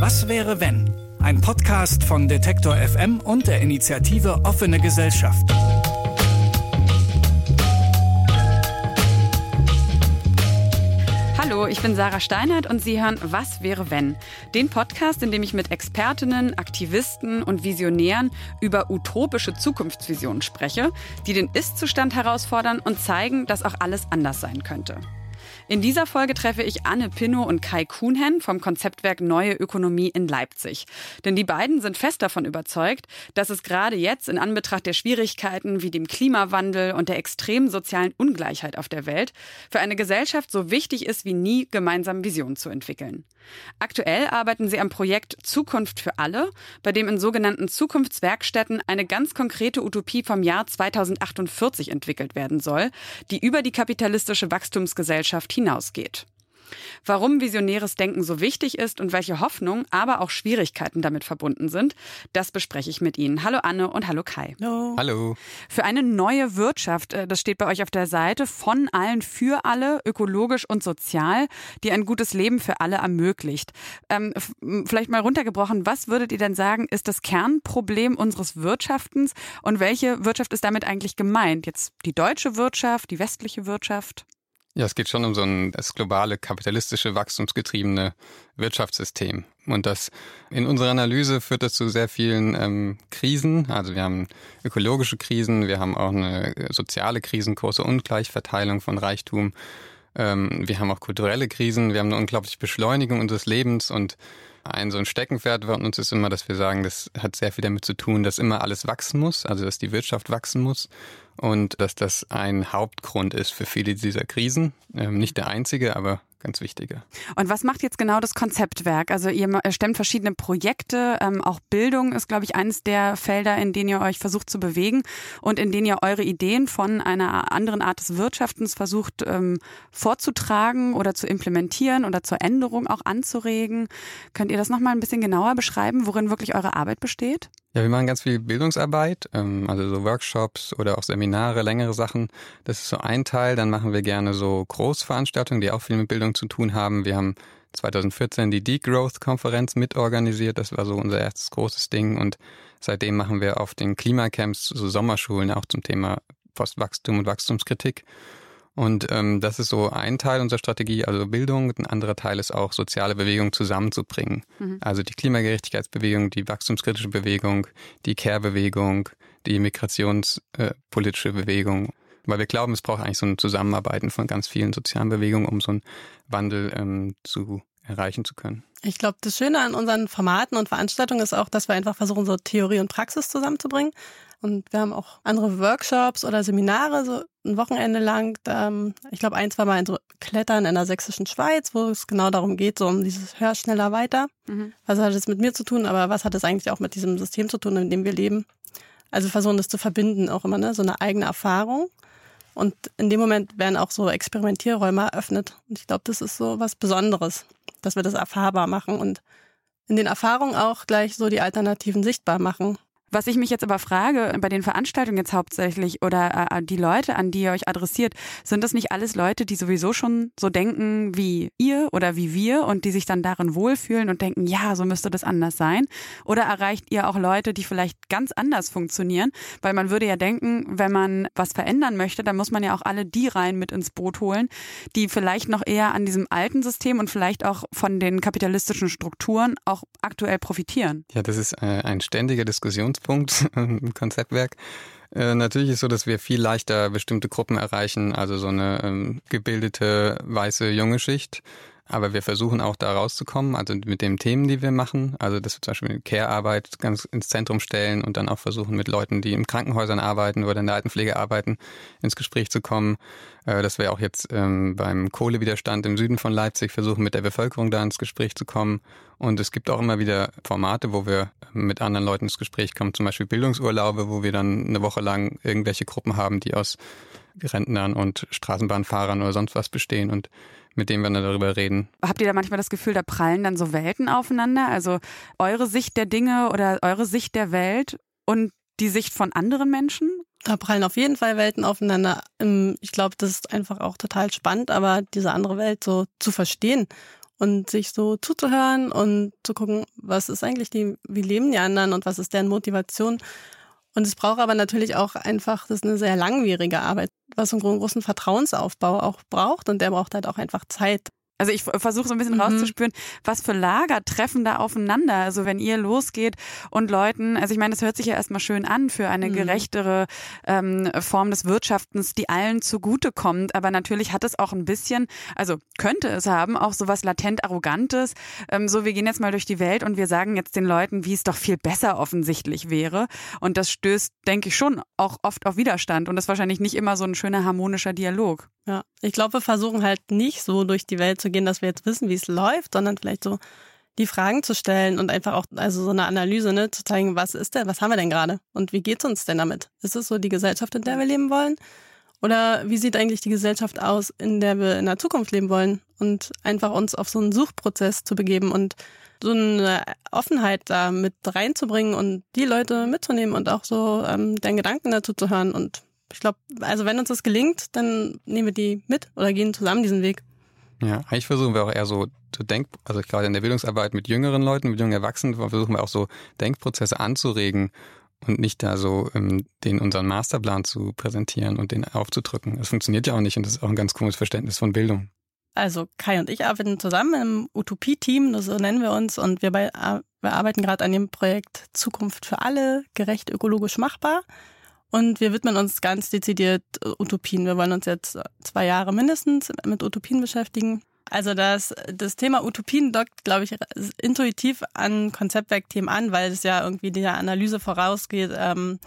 Was wäre wenn? Ein Podcast von Detektor FM und der Initiative Offene Gesellschaft. Hallo, ich bin Sarah Steinert und Sie hören Was wäre wenn? Den Podcast, in dem ich mit Expertinnen, Aktivisten und Visionären über utopische Zukunftsvisionen spreche, die den Ist-Zustand herausfordern und zeigen, dass auch alles anders sein könnte. In dieser Folge treffe ich Anne Pinnow und Kai Kuhnhen vom Konzeptwerk Neue Ökonomie in Leipzig. Denn die beiden sind fest davon überzeugt, dass es gerade jetzt in Anbetracht der Schwierigkeiten wie dem Klimawandel und der extremen sozialen Ungleichheit auf der Welt für eine Gesellschaft so wichtig ist wie nie, gemeinsam Visionen zu entwickeln. Aktuell arbeiten sie am Projekt Zukunft für alle, bei dem in sogenannten Zukunftswerkstätten eine ganz konkrete Utopie vom Jahr 2048 entwickelt werden soll, die über die kapitalistische Wachstumsgesellschaft hinausgeht. Warum visionäres Denken so wichtig ist und welche Hoffnung, aber auch Schwierigkeiten damit verbunden sind, das bespreche ich mit Ihnen. Hallo Anne und hallo Kai. Hallo. Hallo. Für eine neue Wirtschaft, äh, das steht bei euch auf der Seite, von allen für alle, ökologisch und sozial, die ein gutes Leben für alle ermöglicht. Ähm, vielleicht mal runtergebrochen, was würdet ihr denn sagen, ist das Kernproblem unseres Wirtschaftens und welche Wirtschaft ist damit eigentlich gemeint? Jetzt die deutsche Wirtschaft, die westliche Wirtschaft? Ja, es geht schon um so ein das globale kapitalistische wachstumsgetriebene Wirtschaftssystem. Und das in unserer Analyse führt das zu sehr vielen ähm, Krisen. Also wir haben ökologische Krisen, wir haben auch eine soziale Krisen, große Ungleichverteilung von Reichtum. Ähm, wir haben auch kulturelle Krisen, wir haben eine unglaubliche Beschleunigung unseres Lebens und ein so ein Steckenpferd von uns ist immer, dass wir sagen, das hat sehr viel damit zu tun, dass immer alles wachsen muss, also dass die Wirtschaft wachsen muss und dass das ein Hauptgrund ist für viele dieser Krisen. Ähm, nicht der einzige, aber ganz wichtige. Und was macht jetzt genau das Konzeptwerk? Also ihr stemmt verschiedene Projekte, ähm, auch Bildung ist, glaube ich, eines der Felder, in denen ihr euch versucht zu bewegen und in denen ihr eure Ideen von einer anderen Art des Wirtschaftens versucht ähm, vorzutragen oder zu implementieren oder zur Änderung auch anzuregen. Könnt ihr das nochmal ein bisschen genauer beschreiben, worin wirklich eure Arbeit besteht? Ja, wir machen ganz viel Bildungsarbeit, ähm, also so Workshops oder auch Seminare, längere Sachen. Das ist so ein Teil. Dann machen wir gerne so Großveranstaltungen, die auch viel mit Bildung zu tun haben. Wir haben 2014 die Degrowth-Konferenz mitorganisiert. Das war so unser erstes großes Ding. Und seitdem machen wir auf den Klimacamps so Sommerschulen auch zum Thema Postwachstum und Wachstumskritik. Und ähm, das ist so ein Teil unserer Strategie, also Bildung. Ein anderer Teil ist auch soziale Bewegungen zusammenzubringen. Mhm. Also die Klimagerechtigkeitsbewegung, die wachstumskritische Bewegung, die Care-Bewegung, die migrationspolitische äh, Bewegung. Weil wir glauben, es braucht eigentlich so ein Zusammenarbeiten von ganz vielen sozialen Bewegungen, um so einen Wandel ähm, zu erreichen zu können. Ich glaube, das Schöne an unseren Formaten und Veranstaltungen ist auch, dass wir einfach versuchen, so Theorie und Praxis zusammenzubringen. Und wir haben auch andere Workshops oder Seminare, so ein Wochenende lang. Ähm, ich glaube, ein, zwei Mal in so Klettern in der sächsischen Schweiz, wo es genau darum geht, so um dieses Hör schneller weiter. Mhm. Was hat es mit mir zu tun, aber was hat es eigentlich auch mit diesem System zu tun, in dem wir leben? Also versuchen das zu verbinden, auch immer, ne? So eine eigene Erfahrung. Und in dem Moment werden auch so Experimentierräume eröffnet. Und ich glaube, das ist so was Besonderes, dass wir das erfahrbar machen und in den Erfahrungen auch gleich so die Alternativen sichtbar machen. Was ich mich jetzt aber frage, bei den Veranstaltungen jetzt hauptsächlich oder äh, die Leute, an die ihr euch adressiert, sind das nicht alles Leute, die sowieso schon so denken wie ihr oder wie wir und die sich dann darin wohlfühlen und denken, ja, so müsste das anders sein? Oder erreicht ihr auch Leute, die vielleicht ganz anders funktionieren? Weil man würde ja denken, wenn man was verändern möchte, dann muss man ja auch alle die rein mit ins Boot holen, die vielleicht noch eher an diesem alten System und vielleicht auch von den kapitalistischen Strukturen auch aktuell profitieren. Ja, das ist äh, ein ständiger Diskussions Punkt im Konzeptwerk. Äh, natürlich ist so, dass wir viel leichter bestimmte Gruppen erreichen, also so eine ähm, gebildete weiße junge Schicht, aber wir versuchen auch da rauszukommen, also mit den Themen, die wir machen. Also, dass wir zum Beispiel Care-Arbeit ganz ins Zentrum stellen und dann auch versuchen, mit Leuten, die in Krankenhäusern arbeiten oder in der Altenpflege arbeiten, ins Gespräch zu kommen. Äh, dass wir auch jetzt ähm, beim Kohlewiderstand im Süden von Leipzig versuchen, mit der Bevölkerung da ins Gespräch zu kommen. Und es gibt auch immer wieder Formate, wo wir mit anderen Leuten ins Gespräch kommen, zum Beispiel Bildungsurlaube, wo wir dann eine Woche lang irgendwelche Gruppen haben, die aus Rentnern und Straßenbahnfahrern oder sonst was bestehen und mit denen wir dann darüber reden. Habt ihr da manchmal das Gefühl, da prallen dann so Welten aufeinander? Also eure Sicht der Dinge oder eure Sicht der Welt und die Sicht von anderen Menschen? Da prallen auf jeden Fall Welten aufeinander. Ich glaube, das ist einfach auch total spannend, aber diese andere Welt so zu verstehen und sich so zuzuhören und zu gucken, was ist eigentlich die, wie leben die anderen und was ist deren Motivation. Und es braucht aber natürlich auch einfach, das ist eine sehr langwierige Arbeit, was einen großen Vertrauensaufbau auch braucht und der braucht halt auch einfach Zeit. Also ich versuche so ein bisschen mhm. rauszuspüren, was für Lager treffen da aufeinander. Also wenn ihr losgeht und Leuten, also ich meine, das hört sich ja erstmal schön an für eine mhm. gerechtere ähm, Form des Wirtschaftens, die allen zugutekommt. Aber natürlich hat es auch ein bisschen, also könnte es haben, auch so was latent Arrogantes. Ähm, so, wir gehen jetzt mal durch die Welt und wir sagen jetzt den Leuten, wie es doch viel besser offensichtlich wäre. Und das stößt, denke ich, schon auch oft auf Widerstand. Und das ist wahrscheinlich nicht immer so ein schöner harmonischer Dialog. Ja, ich glaube, wir versuchen halt nicht so durch die Welt zu gehen, dass wir jetzt wissen, wie es läuft, sondern vielleicht so die Fragen zu stellen und einfach auch, also so eine Analyse, ne, zu zeigen, was ist denn, was haben wir denn gerade und wie geht's uns denn damit? Ist es so die Gesellschaft, in der wir leben wollen? Oder wie sieht eigentlich die Gesellschaft aus, in der wir in der Zukunft leben wollen? Und einfach uns auf so einen Suchprozess zu begeben und so eine Offenheit da mit reinzubringen und die Leute mitzunehmen und auch so ähm, deinen Gedanken dazu zu hören und ich glaube, also wenn uns das gelingt, dann nehmen wir die mit oder gehen zusammen diesen Weg. Ja, eigentlich versuchen wir auch eher so zu denken, also gerade in der Bildungsarbeit mit jüngeren Leuten, mit jungen Erwachsenen, versuchen wir auch so Denkprozesse anzuregen und nicht da so ähm, den unseren Masterplan zu präsentieren und den aufzudrücken. Das funktioniert ja auch nicht und das ist auch ein ganz cooles Verständnis von Bildung. Also Kai und ich arbeiten zusammen im Utopie-Team, so nennen wir uns, und wir, bei, wir arbeiten gerade an dem Projekt Zukunft für alle, gerecht ökologisch machbar. Und wir widmen uns ganz dezidiert äh, Utopien. Wir wollen uns jetzt zwei Jahre mindestens mit Utopien beschäftigen. Also das, das Thema Utopien dockt, glaube ich, intuitiv an Konzeptwerkthemen an, weil es ja irgendwie der Analyse vorausgeht. Ähm,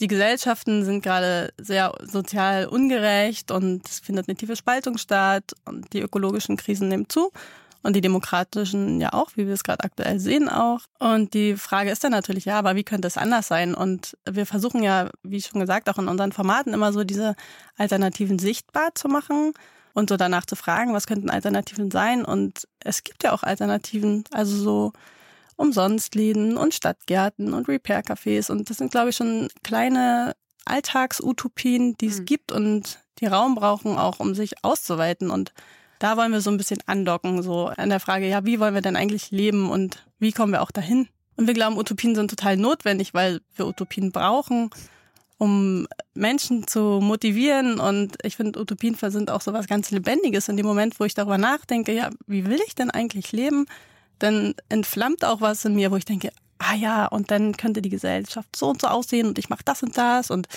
die Gesellschaften sind gerade sehr sozial ungerecht und es findet eine tiefe Spaltung statt und die ökologischen Krisen nehmen zu und die demokratischen ja auch, wie wir es gerade aktuell sehen auch. Und die Frage ist dann natürlich, ja, aber wie könnte es anders sein? Und wir versuchen ja, wie schon gesagt, auch in unseren Formaten immer so diese Alternativen sichtbar zu machen und so danach zu fragen, was könnten Alternativen sein? Und es gibt ja auch Alternativen, also so Umsonstläden und Stadtgärten und Repair-Cafés. Und das sind, glaube ich, schon kleine Alltagsutopien, die es mhm. gibt und die Raum brauchen, auch um sich auszuweiten. Und da wollen wir so ein bisschen andocken, so an der Frage, ja, wie wollen wir denn eigentlich leben und wie kommen wir auch dahin? Und wir glauben, Utopien sind total notwendig, weil wir Utopien brauchen, um Menschen zu motivieren. Und ich finde, Utopien sind auch so was ganz Lebendiges. In dem Moment, wo ich darüber nachdenke, ja, wie will ich denn eigentlich leben? Dann entflammt auch was in mir, wo ich denke, ah ja, und dann könnte die Gesellschaft so und so aussehen und ich mache das und das und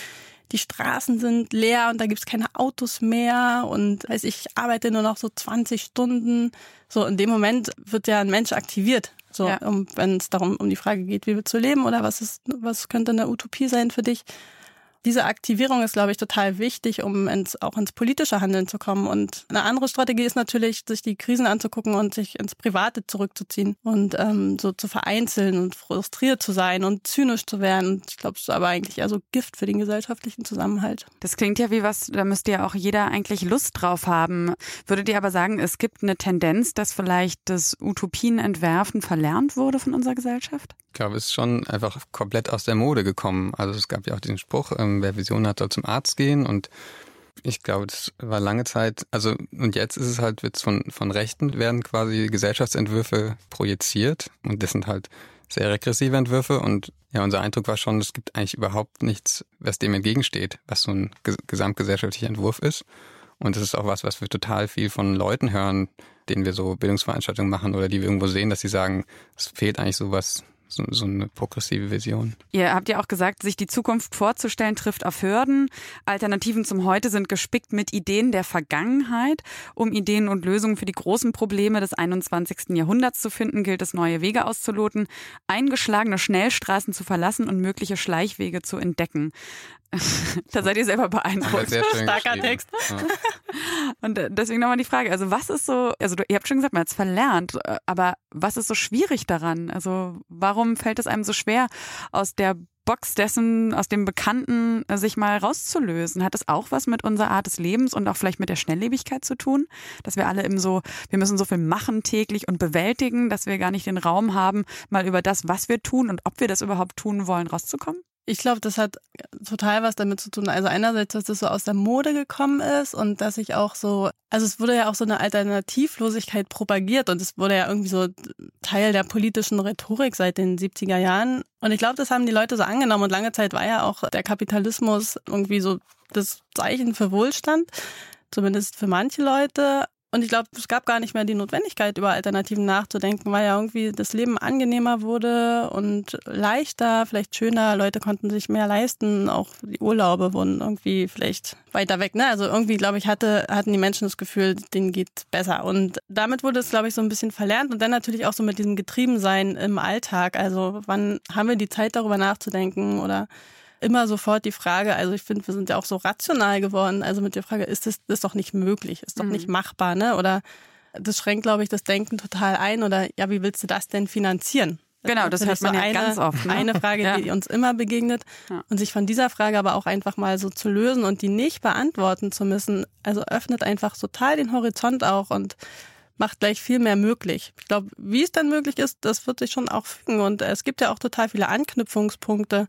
die Straßen sind leer und da gibt's keine Autos mehr und weiß ich arbeite nur noch so 20 Stunden. So in dem Moment wird ja ein Mensch aktiviert. So, ja. um, wenn es darum um die Frage geht, wie willst du leben oder was ist, was könnte eine Utopie sein für dich? Diese Aktivierung ist, glaube ich, total wichtig, um ins, auch ins politische Handeln zu kommen. Und eine andere Strategie ist natürlich, sich die Krisen anzugucken und sich ins Private zurückzuziehen und ähm, so zu vereinzeln und frustriert zu sein und zynisch zu werden. Ich glaube, es ist aber eigentlich eher so Gift für den gesellschaftlichen Zusammenhalt. Das klingt ja wie was, da müsste ja auch jeder eigentlich Lust drauf haben. Würdet ihr aber sagen, es gibt eine Tendenz, dass vielleicht das Utopienentwerfen verlernt wurde von unserer Gesellschaft? Ich glaube, es ist schon einfach komplett aus der Mode gekommen. Also es gab ja auch diesen Spruch, ähm, wer Vision hat, soll zum Arzt gehen und ich glaube, das war lange Zeit, also und jetzt ist es halt, wird von, von Rechten werden quasi Gesellschaftsentwürfe projiziert und das sind halt sehr regressive Entwürfe und ja, unser Eindruck war schon, es gibt eigentlich überhaupt nichts, was dem entgegensteht, was so ein gesamtgesellschaftlicher Entwurf ist. Und das ist auch was, was wir total viel von Leuten hören, denen wir so Bildungsveranstaltungen machen oder die wir irgendwo sehen, dass sie sagen, es fehlt eigentlich sowas so, so eine progressive Vision. Ihr habt ja auch gesagt, sich die Zukunft vorzustellen trifft auf Hürden. Alternativen zum Heute sind gespickt mit Ideen der Vergangenheit. Um Ideen und Lösungen für die großen Probleme des 21. Jahrhunderts zu finden, gilt es, neue Wege auszuloten, eingeschlagene Schnellstraßen zu verlassen und mögliche Schleichwege zu entdecken. Da seid ihr selber beeindruckt. Sehr schön Starker Text. Ja. Und äh, deswegen nochmal die Frage, also was ist so, also ihr habt schon gesagt, man hat es verlernt, äh, aber was ist so schwierig daran? Also warum fällt es einem so schwer, aus der Box dessen, aus dem Bekannten äh, sich mal rauszulösen? Hat das auch was mit unserer Art des Lebens und auch vielleicht mit der Schnelllebigkeit zu tun? Dass wir alle eben so, wir müssen so viel machen täglich und bewältigen, dass wir gar nicht den Raum haben, mal über das, was wir tun und ob wir das überhaupt tun wollen, rauszukommen? Ich glaube, das hat total was damit zu tun. Also einerseits, dass das so aus der Mode gekommen ist und dass ich auch so, also es wurde ja auch so eine Alternativlosigkeit propagiert und es wurde ja irgendwie so Teil der politischen Rhetorik seit den 70er Jahren. Und ich glaube, das haben die Leute so angenommen und lange Zeit war ja auch der Kapitalismus irgendwie so das Zeichen für Wohlstand, zumindest für manche Leute. Und ich glaube, es gab gar nicht mehr die Notwendigkeit, über Alternativen nachzudenken, weil ja irgendwie das Leben angenehmer wurde und leichter, vielleicht schöner. Leute konnten sich mehr leisten. Auch die Urlaube wurden irgendwie vielleicht weiter weg. Ne? Also irgendwie, glaube ich, hatte, hatten die Menschen das Gefühl, denen geht besser. Und damit wurde es, glaube ich, so ein bisschen verlernt. Und dann natürlich auch so mit diesem Getriebensein im Alltag. Also wann haben wir die Zeit, darüber nachzudenken oder immer sofort die Frage, also ich finde, wir sind ja auch so rational geworden, also mit der Frage, ist das, das ist doch nicht möglich, ist doch mhm. nicht machbar, ne? Oder das schränkt, glaube ich, das Denken total ein oder ja, wie willst du das denn finanzieren? Genau, das hört man ja eine, ganz oft. Ne? Eine Frage, ja. die uns immer begegnet. Ja. Und sich von dieser Frage aber auch einfach mal so zu lösen und die nicht beantworten zu müssen, also öffnet einfach total den Horizont auch und macht gleich viel mehr möglich. Ich glaube, wie es dann möglich ist, das wird sich schon auch fügen. Und es gibt ja auch total viele Anknüpfungspunkte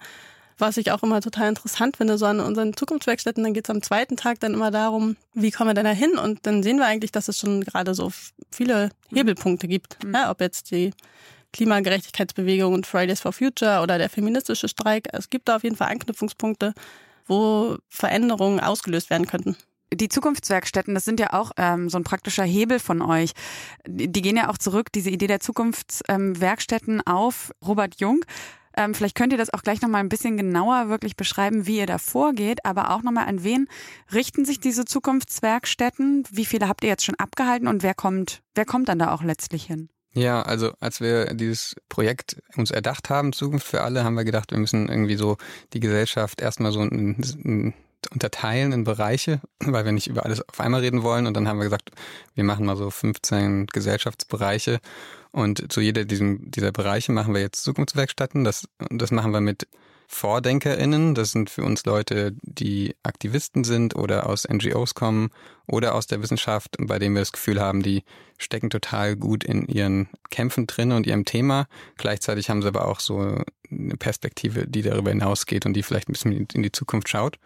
was ich auch immer total interessant finde, so an unseren Zukunftswerkstätten, dann geht es am zweiten Tag dann immer darum, wie kommen wir denn da hin? Und dann sehen wir eigentlich, dass es schon gerade so viele Hebelpunkte gibt. Mhm. Ja, ob jetzt die Klimagerechtigkeitsbewegung und Fridays for Future oder der feministische Streik. Es gibt da auf jeden Fall Anknüpfungspunkte, wo Veränderungen ausgelöst werden könnten die Zukunftswerkstätten, das sind ja auch ähm, so ein praktischer Hebel von euch. Die, die gehen ja auch zurück, diese Idee der Zukunftswerkstätten ähm, auf Robert Jung. Ähm, vielleicht könnt ihr das auch gleich nochmal ein bisschen genauer wirklich beschreiben, wie ihr da vorgeht, aber auch nochmal an wen richten sich diese Zukunftswerkstätten? Wie viele habt ihr jetzt schon abgehalten und wer kommt, wer kommt dann da auch letztlich hin? Ja, also als wir dieses Projekt uns erdacht haben, Zukunft für alle, haben wir gedacht, wir müssen irgendwie so die Gesellschaft erstmal so ein, ein unterteilen in Bereiche, weil wir nicht über alles auf einmal reden wollen. Und dann haben wir gesagt, wir machen mal so 15 Gesellschaftsbereiche. Und zu jeder diesem, dieser Bereiche machen wir jetzt Zukunftswerkstätten. Das, das machen wir mit VordenkerInnen. Das sind für uns Leute, die Aktivisten sind oder aus NGOs kommen oder aus der Wissenschaft, bei denen wir das Gefühl haben, die stecken total gut in ihren Kämpfen drin und ihrem Thema. Gleichzeitig haben sie aber auch so eine Perspektive, die darüber hinausgeht und die vielleicht ein bisschen in die Zukunft schaut.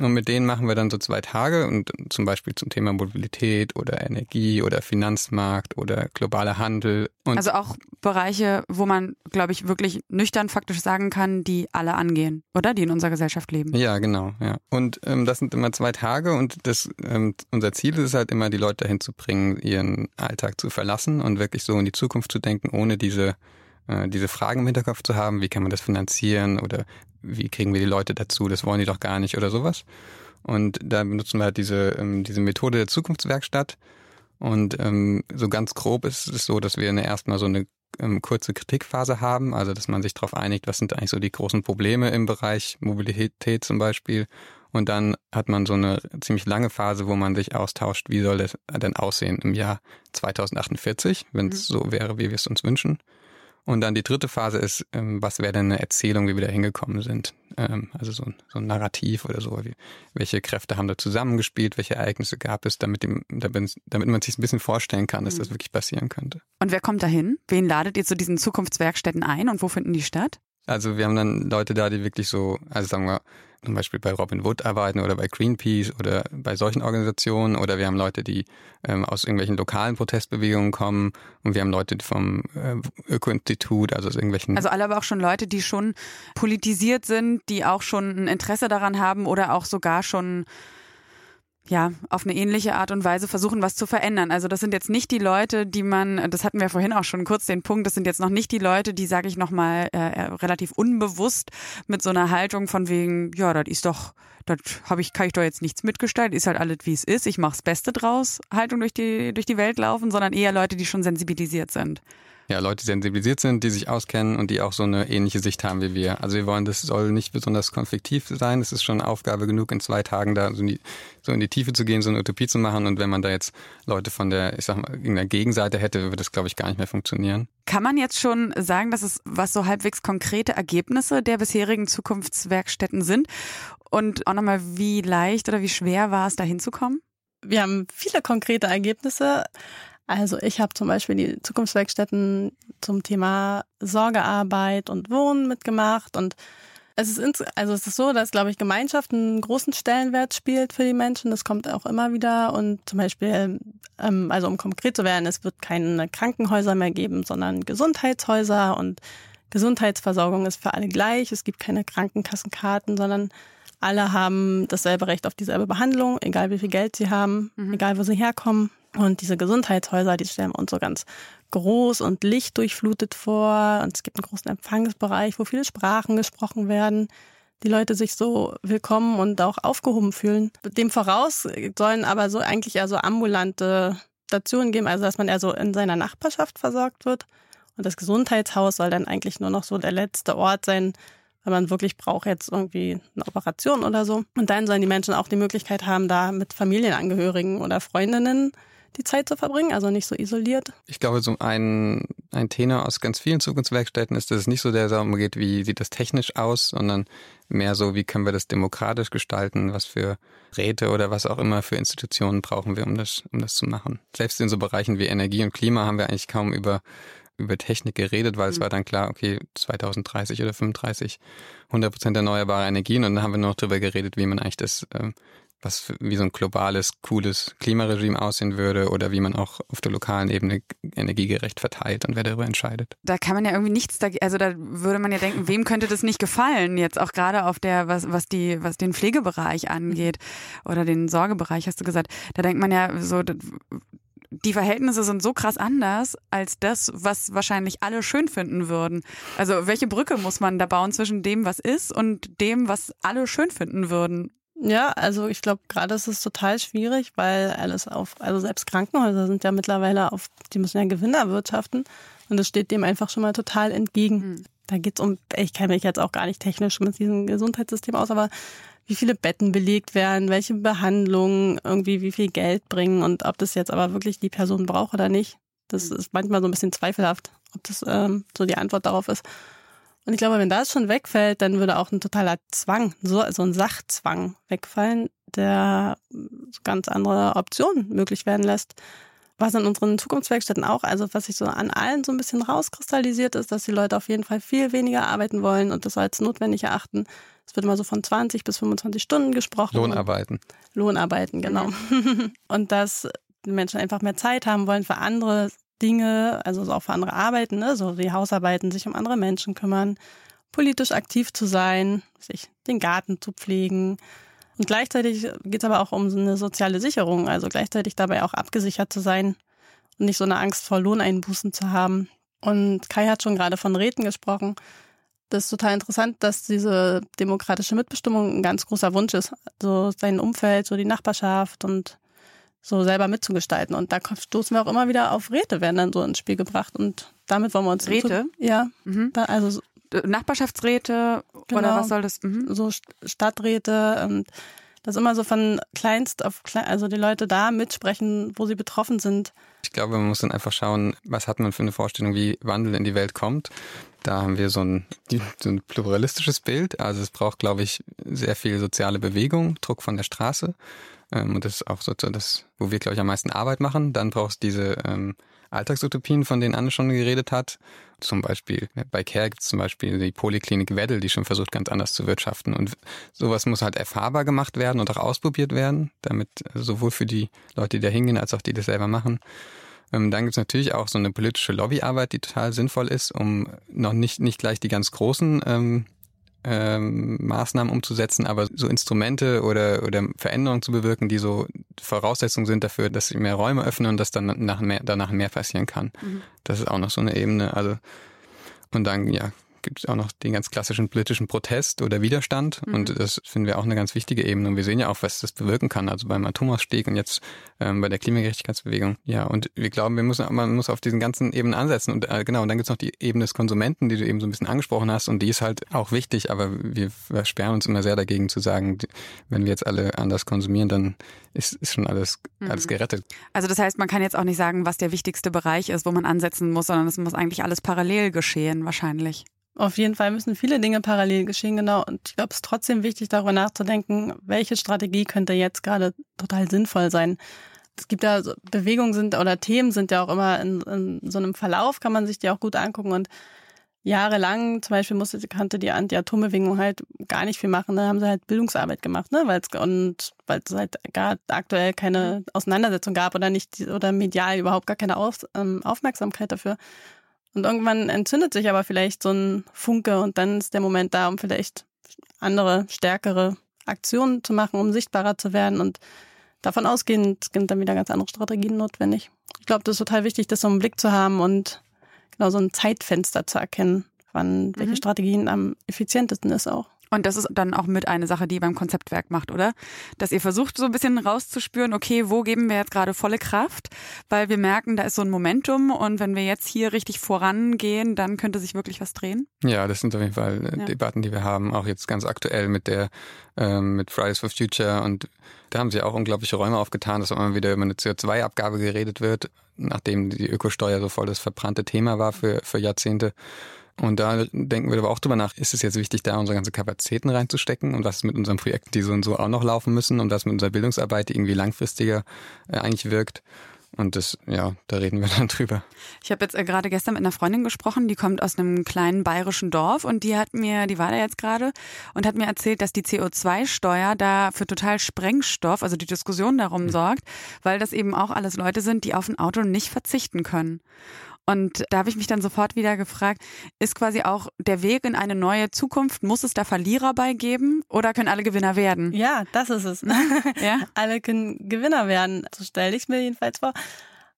Und mit denen machen wir dann so zwei Tage und zum Beispiel zum Thema Mobilität oder Energie oder Finanzmarkt oder globaler Handel. Und also auch Bereiche, wo man, glaube ich, wirklich nüchtern faktisch sagen kann, die alle angehen, oder? Die in unserer Gesellschaft leben. Ja, genau, ja. Und ähm, das sind immer zwei Tage und das ähm, unser Ziel ist halt immer, die Leute dahin zu bringen, ihren Alltag zu verlassen und wirklich so in die Zukunft zu denken, ohne diese äh, diese Fragen im Hinterkopf zu haben, wie kann man das finanzieren oder wie kriegen wir die Leute dazu, das wollen die doch gar nicht oder sowas. Und da benutzen wir halt diese, ähm, diese Methode der Zukunftswerkstatt. Und ähm, so ganz grob ist es so, dass wir eine, erstmal so eine ähm, kurze Kritikphase haben, also dass man sich darauf einigt, was sind eigentlich so die großen Probleme im Bereich Mobilität zum Beispiel. Und dann hat man so eine ziemlich lange Phase, wo man sich austauscht, wie soll das denn aussehen im Jahr 2048, wenn es mhm. so wäre, wie wir es uns wünschen. Und dann die dritte Phase ist, ähm, was wäre denn eine Erzählung, wie wir da hingekommen sind? Ähm, also so ein, so ein Narrativ oder so. Wie, welche Kräfte haben da zusammengespielt? Welche Ereignisse gab es, damit, dem, damit, damit man sich ein bisschen vorstellen kann, dass das mhm. wirklich passieren könnte. Und wer kommt da hin? Wen ladet ihr zu diesen Zukunftswerkstätten ein und wo finden die statt? Also wir haben dann Leute da, die wirklich so, also sagen wir, zum Beispiel bei Robin Wood arbeiten oder bei Greenpeace oder bei solchen Organisationen oder wir haben Leute, die ähm, aus irgendwelchen lokalen Protestbewegungen kommen und wir haben Leute vom äh, Öko-Institut, also aus irgendwelchen. Also alle aber auch schon Leute, die schon politisiert sind, die auch schon ein Interesse daran haben oder auch sogar schon ja, auf eine ähnliche Art und Weise versuchen, was zu verändern. Also das sind jetzt nicht die Leute, die man, das hatten wir vorhin auch schon kurz den Punkt, das sind jetzt noch nicht die Leute, die, sage ich nochmal, äh, äh, relativ unbewusst mit so einer Haltung von wegen, ja, das ist doch, das habe ich, kann ich doch jetzt nichts mitgestalten, ist halt alles wie es ist, ich mache das Beste draus, Haltung durch die, durch die Welt laufen, sondern eher Leute, die schon sensibilisiert sind ja, Leute die sensibilisiert sind, die sich auskennen und die auch so eine ähnliche Sicht haben wie wir. Also wir wollen, das soll nicht besonders konfliktiv sein. Es ist schon Aufgabe genug, in zwei Tagen da so in, die, so in die Tiefe zu gehen, so eine Utopie zu machen. Und wenn man da jetzt Leute von der, ich sag mal, irgendeiner Gegenseite hätte, würde das, glaube ich, gar nicht mehr funktionieren. Kann man jetzt schon sagen, dass es was so halbwegs konkrete Ergebnisse der bisherigen Zukunftswerkstätten sind? Und auch nochmal, wie leicht oder wie schwer war es, da hinzukommen? Wir haben viele konkrete Ergebnisse. Also ich habe zum Beispiel die Zukunftswerkstätten zum Thema Sorgearbeit und Wohnen mitgemacht und Es ist, ins, also es ist so, dass, glaube ich, Gemeinschaft einen großen Stellenwert spielt für die Menschen. Das kommt auch immer wieder. Und zum Beispiel, ähm, also um konkret zu werden, es wird keine Krankenhäuser mehr geben, sondern Gesundheitshäuser und Gesundheitsversorgung ist für alle gleich. Es gibt keine Krankenkassenkarten, sondern alle haben dasselbe Recht auf dieselbe Behandlung, egal wie viel Geld sie haben, mhm. egal wo sie herkommen. Und diese Gesundheitshäuser, die stellen wir uns so ganz groß und lichtdurchflutet vor. Und es gibt einen großen Empfangsbereich, wo viele Sprachen gesprochen werden. Die Leute sich so willkommen und auch aufgehoben fühlen. Dem voraus sollen aber so eigentlich eher so ambulante Stationen geben, also dass man eher so in seiner Nachbarschaft versorgt wird. Und das Gesundheitshaus soll dann eigentlich nur noch so der letzte Ort sein, wenn man wirklich braucht jetzt irgendwie eine Operation oder so. Und dann sollen die Menschen auch die Möglichkeit haben, da mit Familienangehörigen oder Freundinnen die Zeit zu verbringen, also nicht so isoliert. Ich glaube, so ein, ein Tenor aus ganz vielen Zukunftswerkstätten ist, dass es nicht so der darum geht, wie sieht das technisch aus, sondern mehr so, wie können wir das demokratisch gestalten, was für Räte oder was auch immer für Institutionen brauchen wir, um das, um das zu machen. Selbst in so Bereichen wie Energie und Klima haben wir eigentlich kaum über über Technik geredet, weil mhm. es war dann klar, okay, 2030 oder 35 100 Prozent erneuerbare Energien und dann haben wir nur noch darüber geredet, wie man eigentlich das was wie so ein globales, cooles Klimaregime aussehen würde oder wie man auch auf der lokalen Ebene energiegerecht verteilt und wer darüber entscheidet. Da kann man ja irgendwie nichts dagegen, also da würde man ja denken, wem könnte das nicht gefallen, jetzt auch gerade auf der, was, was die, was den Pflegebereich angeht oder den Sorgebereich, hast du gesagt. Da denkt man ja so, die Verhältnisse sind so krass anders als das, was wahrscheinlich alle schön finden würden. Also welche Brücke muss man da bauen zwischen dem, was ist und dem, was alle schön finden würden? Ja, also ich glaube, gerade ist es total schwierig, weil alles auf, also selbst Krankenhäuser sind ja mittlerweile auf, die müssen ja Gewinner erwirtschaften und das steht dem einfach schon mal total entgegen. Mhm. Da geht's um, ich kenne mich jetzt auch gar nicht technisch mit diesem Gesundheitssystem aus, aber wie viele Betten belegt werden, welche Behandlungen irgendwie wie viel Geld bringen und ob das jetzt aber wirklich die Person braucht oder nicht. Das mhm. ist manchmal so ein bisschen zweifelhaft, ob das ähm, so die Antwort darauf ist. Und ich glaube, wenn das schon wegfällt, dann würde auch ein totaler Zwang, so, so ein Sachzwang wegfallen, der ganz andere Optionen möglich werden lässt. Was in unseren Zukunftswerkstätten auch, also was sich so an allen so ein bisschen rauskristallisiert ist, dass die Leute auf jeden Fall viel weniger arbeiten wollen und das als notwendig erachten. Es wird immer so von 20 bis 25 Stunden gesprochen. Lohnarbeiten. Lohnarbeiten, genau. Mhm. und dass die Menschen einfach mehr Zeit haben wollen für andere Dinge, also auch für andere Arbeiten, ne? so wie Hausarbeiten, sich um andere Menschen kümmern, politisch aktiv zu sein, sich den Garten zu pflegen. Und gleichzeitig geht es aber auch um eine soziale Sicherung, also gleichzeitig dabei auch abgesichert zu sein und nicht so eine Angst vor Lohneinbußen zu haben. Und Kai hat schon gerade von Räten gesprochen. Das ist total interessant, dass diese demokratische Mitbestimmung ein ganz großer Wunsch ist. So sein Umfeld, so die Nachbarschaft und so selber mitzugestalten. Und da stoßen wir auch immer wieder auf Räte, werden dann so ins Spiel gebracht. Und damit wollen wir uns. Räte? Ja. Mhm. Da, also Nachbarschaftsräte genau, oder was soll das? Mhm. So Stadträte und das immer so von kleinst auf klein, also die Leute da mitsprechen, wo sie betroffen sind. Ich glaube, man muss dann einfach schauen, was hat man für eine Vorstellung, wie Wandel in die Welt kommt. Da haben wir so ein, so ein pluralistisches Bild. Also es braucht, glaube ich, sehr viel soziale Bewegung, Druck von der Straße. Ähm, und das ist auch so das, wo wir, glaube ich, am meisten Arbeit machen. Dann brauchst du diese ähm, Alltagsutopien, von denen Anne schon geredet hat. Zum Beispiel bei Care gibt es zum Beispiel die Poliklinik Weddel, die schon versucht, ganz anders zu wirtschaften. Und sowas muss halt erfahrbar gemacht werden und auch ausprobiert werden, damit sowohl für die Leute, die da hingehen, als auch die das selber machen. Ähm, dann gibt es natürlich auch so eine politische Lobbyarbeit, die total sinnvoll ist, um noch nicht, nicht gleich die ganz großen ähm, ähm, Maßnahmen umzusetzen, aber so Instrumente oder, oder Veränderungen zu bewirken, die so Voraussetzungen sind dafür, dass sie mehr Räume öffnen und dass dann nach mehr, danach mehr passieren kann. Mhm. Das ist auch noch so eine Ebene. Also und dann ja gibt es auch noch den ganz klassischen politischen Protest oder Widerstand. Mhm. Und das finden wir auch eine ganz wichtige Ebene. Und wir sehen ja auch, was das bewirken kann. Also beim Atomausstieg und jetzt ähm, bei der Klimagerechtigkeitsbewegung. Ja, und wir glauben, wir müssen, man muss auf diesen ganzen Ebenen ansetzen. Und äh, genau, und dann gibt es noch die Ebene des Konsumenten, die du eben so ein bisschen angesprochen hast. Und die ist halt auch wichtig, aber wir versperren uns immer sehr dagegen zu sagen, wenn wir jetzt alle anders konsumieren, dann ist, ist schon alles, mhm. alles gerettet. Also das heißt, man kann jetzt auch nicht sagen, was der wichtigste Bereich ist, wo man ansetzen muss, sondern es muss eigentlich alles parallel geschehen, wahrscheinlich. Auf jeden Fall müssen viele Dinge parallel geschehen, genau. Und ich glaube, es ist trotzdem wichtig, darüber nachzudenken, welche Strategie könnte jetzt gerade total sinnvoll sein. Es gibt ja so, Bewegungen sind oder Themen sind ja auch immer in, in so einem Verlauf, kann man sich die auch gut angucken. Und jahrelang, zum Beispiel musste, kannte die Anti-Atom-Bewegung halt gar nicht viel machen. Da haben sie halt Bildungsarbeit gemacht, ne? Weil es und weil es halt gar aktuell keine Auseinandersetzung gab oder nicht oder medial überhaupt gar keine Auf, ähm, Aufmerksamkeit dafür. Und irgendwann entzündet sich aber vielleicht so ein Funke und dann ist der Moment da, um vielleicht andere, stärkere Aktionen zu machen, um sichtbarer zu werden. Und davon ausgehend sind dann wieder ganz andere Strategien notwendig. Ich glaube, das ist total wichtig, das so im Blick zu haben und genau so ein Zeitfenster zu erkennen, wann mhm. welche Strategien am effizientesten ist auch. Und das ist dann auch mit eine Sache, die ihr beim Konzeptwerk macht, oder? Dass ihr versucht, so ein bisschen rauszuspüren, okay, wo geben wir jetzt gerade volle Kraft? Weil wir merken, da ist so ein Momentum und wenn wir jetzt hier richtig vorangehen, dann könnte sich wirklich was drehen. Ja, das sind auf jeden Fall äh, ja. Debatten, die wir haben, auch jetzt ganz aktuell mit der, ähm, mit Fridays for Future und da haben sie auch unglaubliche Räume aufgetan, dass immer wieder über eine CO2-Abgabe geredet wird, nachdem die Ökosteuer so voll das verbrannte Thema war für, für Jahrzehnte. Und da denken wir aber auch drüber nach, ist es jetzt wichtig, da unsere ganzen Kapazitäten reinzustecken und was ist mit unseren Projekten, die so und so auch noch laufen müssen und was mit unserer Bildungsarbeit, die irgendwie langfristiger äh, eigentlich wirkt. Und das, ja, da reden wir dann drüber. Ich habe jetzt äh, gerade gestern mit einer Freundin gesprochen, die kommt aus einem kleinen bayerischen Dorf und die hat mir, die war da jetzt gerade und hat mir erzählt, dass die CO2-Steuer da für total Sprengstoff, also die Diskussion darum mhm. sorgt, weil das eben auch alles Leute sind, die auf ein Auto nicht verzichten können. Und da habe ich mich dann sofort wieder gefragt, ist quasi auch der Weg in eine neue Zukunft, muss es da Verlierer bei geben oder können alle Gewinner werden? Ja, das ist es. ja? Alle können Gewinner werden. So stelle ich mir jedenfalls vor.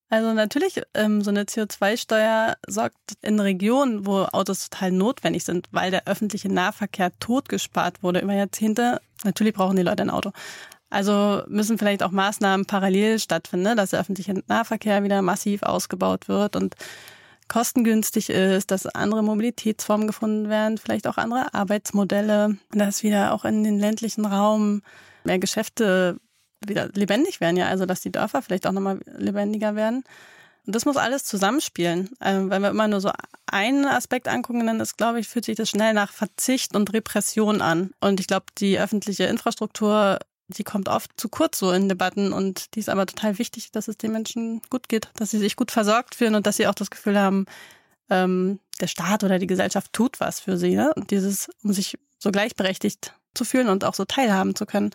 Also natürlich, ähm, so eine CO2-Steuer sorgt in Regionen, wo Autos total notwendig sind, weil der öffentliche Nahverkehr totgespart wurde über Jahrzehnte. Natürlich brauchen die Leute ein Auto. Also müssen vielleicht auch Maßnahmen parallel stattfinden, ne? dass der öffentliche Nahverkehr wieder massiv ausgebaut wird und kostengünstig ist, dass andere Mobilitätsformen gefunden werden, vielleicht auch andere Arbeitsmodelle, dass wieder auch in den ländlichen Raum mehr Geschäfte wieder lebendig werden, ja, also dass die Dörfer vielleicht auch nochmal lebendiger werden. Und das muss alles zusammenspielen. Ähm, wenn wir immer nur so einen Aspekt angucken, dann ist, glaube ich, fühlt sich das schnell nach Verzicht und Repression an. Und ich glaube, die öffentliche Infrastruktur die kommt oft zu kurz so in Debatten und die ist aber total wichtig, dass es den Menschen gut geht, dass sie sich gut versorgt fühlen und dass sie auch das Gefühl haben, ähm, der Staat oder die Gesellschaft tut was für sie. Ne? Und dieses, um sich so gleichberechtigt zu fühlen und auch so teilhaben zu können.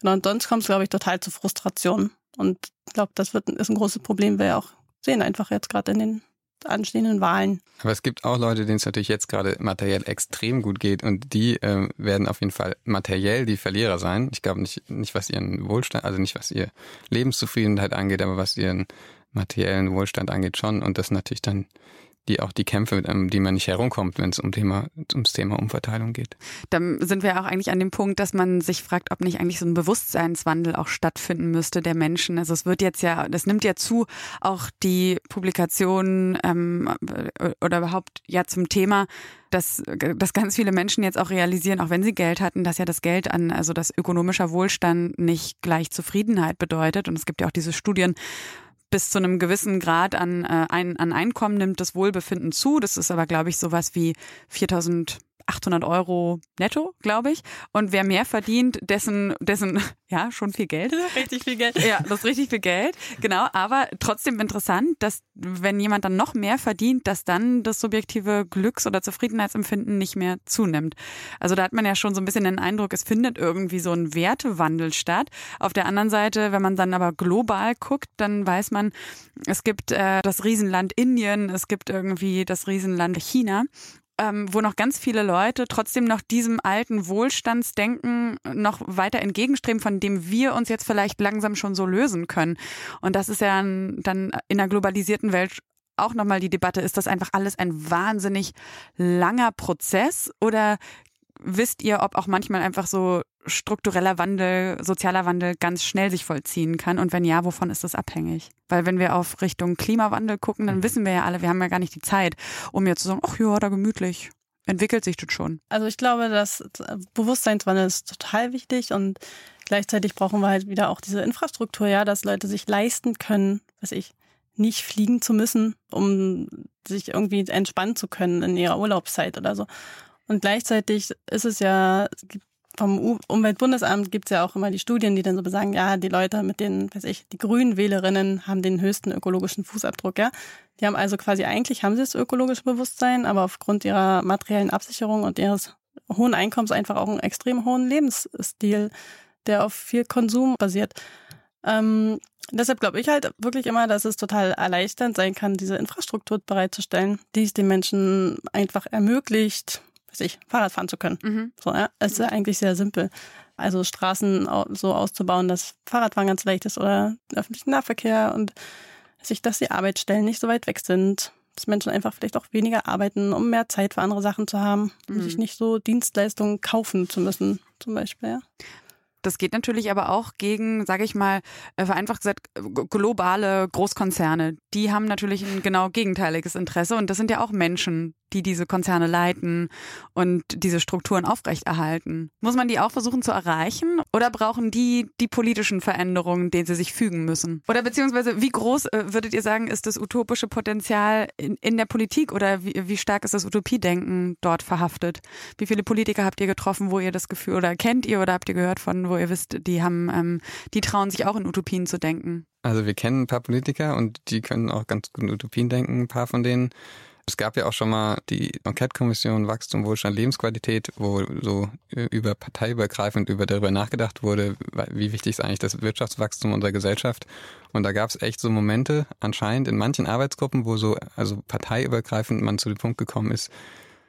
Genau, und sonst kommt es, glaube ich, total zu Frustration. Und ich glaube, das wird, ist ein großes Problem, wir auch sehen einfach jetzt gerade in den anstehenden Wahlen. Aber es gibt auch Leute, denen es natürlich jetzt gerade materiell extrem gut geht und die äh, werden auf jeden Fall materiell die Verlierer sein. Ich glaube nicht, nicht was ihren Wohlstand, also nicht was ihr Lebenszufriedenheit angeht, aber was ihren materiellen Wohlstand angeht schon. Und das natürlich dann die auch die Kämpfe, um die man nicht herumkommt, wenn es um Thema, ums Thema Umverteilung geht. Dann sind wir auch eigentlich an dem Punkt, dass man sich fragt, ob nicht eigentlich so ein Bewusstseinswandel auch stattfinden müsste der Menschen. Also es wird jetzt ja, das nimmt ja zu, auch die Publikationen ähm, oder überhaupt ja zum Thema, dass, dass ganz viele Menschen jetzt auch realisieren, auch wenn sie Geld hatten, dass ja das Geld an, also das ökonomischer Wohlstand nicht gleich Zufriedenheit bedeutet. Und es gibt ja auch diese Studien, bis zu einem gewissen Grad an, äh, ein, an Einkommen nimmt das Wohlbefinden zu. Das ist aber, glaube ich, sowas wie 4000 800 Euro netto, glaube ich. Und wer mehr verdient, dessen, dessen, ja, schon viel Geld. Richtig viel Geld. Ja, das ist richtig viel Geld. Genau. Aber trotzdem interessant, dass wenn jemand dann noch mehr verdient, dass dann das subjektive Glücks- oder Zufriedenheitsempfinden nicht mehr zunimmt. Also da hat man ja schon so ein bisschen den Eindruck, es findet irgendwie so ein Wertewandel statt. Auf der anderen Seite, wenn man dann aber global guckt, dann weiß man, es gibt äh, das Riesenland Indien, es gibt irgendwie das Riesenland China ähm, wo noch ganz viele Leute trotzdem noch diesem alten Wohlstandsdenken noch weiter entgegenstreben, von dem wir uns jetzt vielleicht langsam schon so lösen können. Und das ist ja dann in einer globalisierten Welt auch nochmal die Debatte, ist das einfach alles ein wahnsinnig langer Prozess oder wisst ihr, ob auch manchmal einfach so struktureller Wandel, sozialer Wandel ganz schnell sich vollziehen kann? Und wenn ja, wovon ist das abhängig? Weil wenn wir auf Richtung Klimawandel gucken, dann mhm. wissen wir ja alle, wir haben ja gar nicht die Zeit, um jetzt zu sagen, ach ja, da gemütlich. Entwickelt sich das schon. Also ich glaube, dass Bewusstseinswandel ist total wichtig und gleichzeitig brauchen wir halt wieder auch diese Infrastruktur, ja, dass Leute sich leisten können, was ich, nicht fliegen zu müssen, um sich irgendwie entspannen zu können in ihrer Urlaubszeit oder so. Und gleichzeitig ist es ja, vom Umweltbundesamt gibt es ja auch immer die Studien, die dann so besagen, ja, die Leute mit den, weiß ich, die grünen Wählerinnen haben den höchsten ökologischen Fußabdruck, ja. Die haben also quasi eigentlich haben sie das ökologische Bewusstsein, aber aufgrund ihrer materiellen Absicherung und ihres hohen Einkommens einfach auch einen extrem hohen Lebensstil, der auf viel Konsum basiert. Ähm, deshalb glaube ich halt wirklich immer, dass es total erleichternd sein kann, diese Infrastruktur bereitzustellen, die es den Menschen einfach ermöglicht, weiß ich, Fahrrad fahren zu können. Mhm. So, ja, es ist ja eigentlich sehr simpel. Also Straßen so auszubauen, dass Fahrradfahren ganz leicht ist oder öffentlichen Nahverkehr und sich, dass die Arbeitsstellen nicht so weit weg sind, dass Menschen einfach vielleicht auch weniger arbeiten, um mehr Zeit für andere Sachen zu haben, um mhm. sich nicht so Dienstleistungen kaufen zu müssen, zum Beispiel. Ja. Das geht natürlich aber auch gegen, sage ich mal, äh, vereinfacht gesagt, globale Großkonzerne. Die haben natürlich ein genau gegenteiliges Interesse und das sind ja auch Menschen, die diese Konzerne leiten und diese Strukturen aufrechterhalten. Muss man die auch versuchen zu erreichen oder brauchen die die politischen Veränderungen, denen sie sich fügen müssen? Oder beziehungsweise wie groß äh, würdet ihr sagen, ist das utopische Potenzial in, in der Politik oder wie, wie stark ist das Utopiedenken dort verhaftet? Wie viele Politiker habt ihr getroffen, wo ihr das Gefühl oder kennt ihr oder habt ihr gehört von, wo ihr wisst, die haben, ähm, die trauen sich auch in Utopien zu denken? Also wir kennen ein paar Politiker und die können auch ganz gut in Utopien denken, ein paar von denen. Es gab ja auch schon mal die Enquete-Kommission Wachstum, Wohlstand, Lebensqualität, wo so über parteiübergreifend über darüber nachgedacht wurde, wie wichtig ist eigentlich das Wirtschaftswachstum unserer Gesellschaft. Und da gab es echt so Momente anscheinend in manchen Arbeitsgruppen, wo so also parteiübergreifend man zu dem Punkt gekommen ist,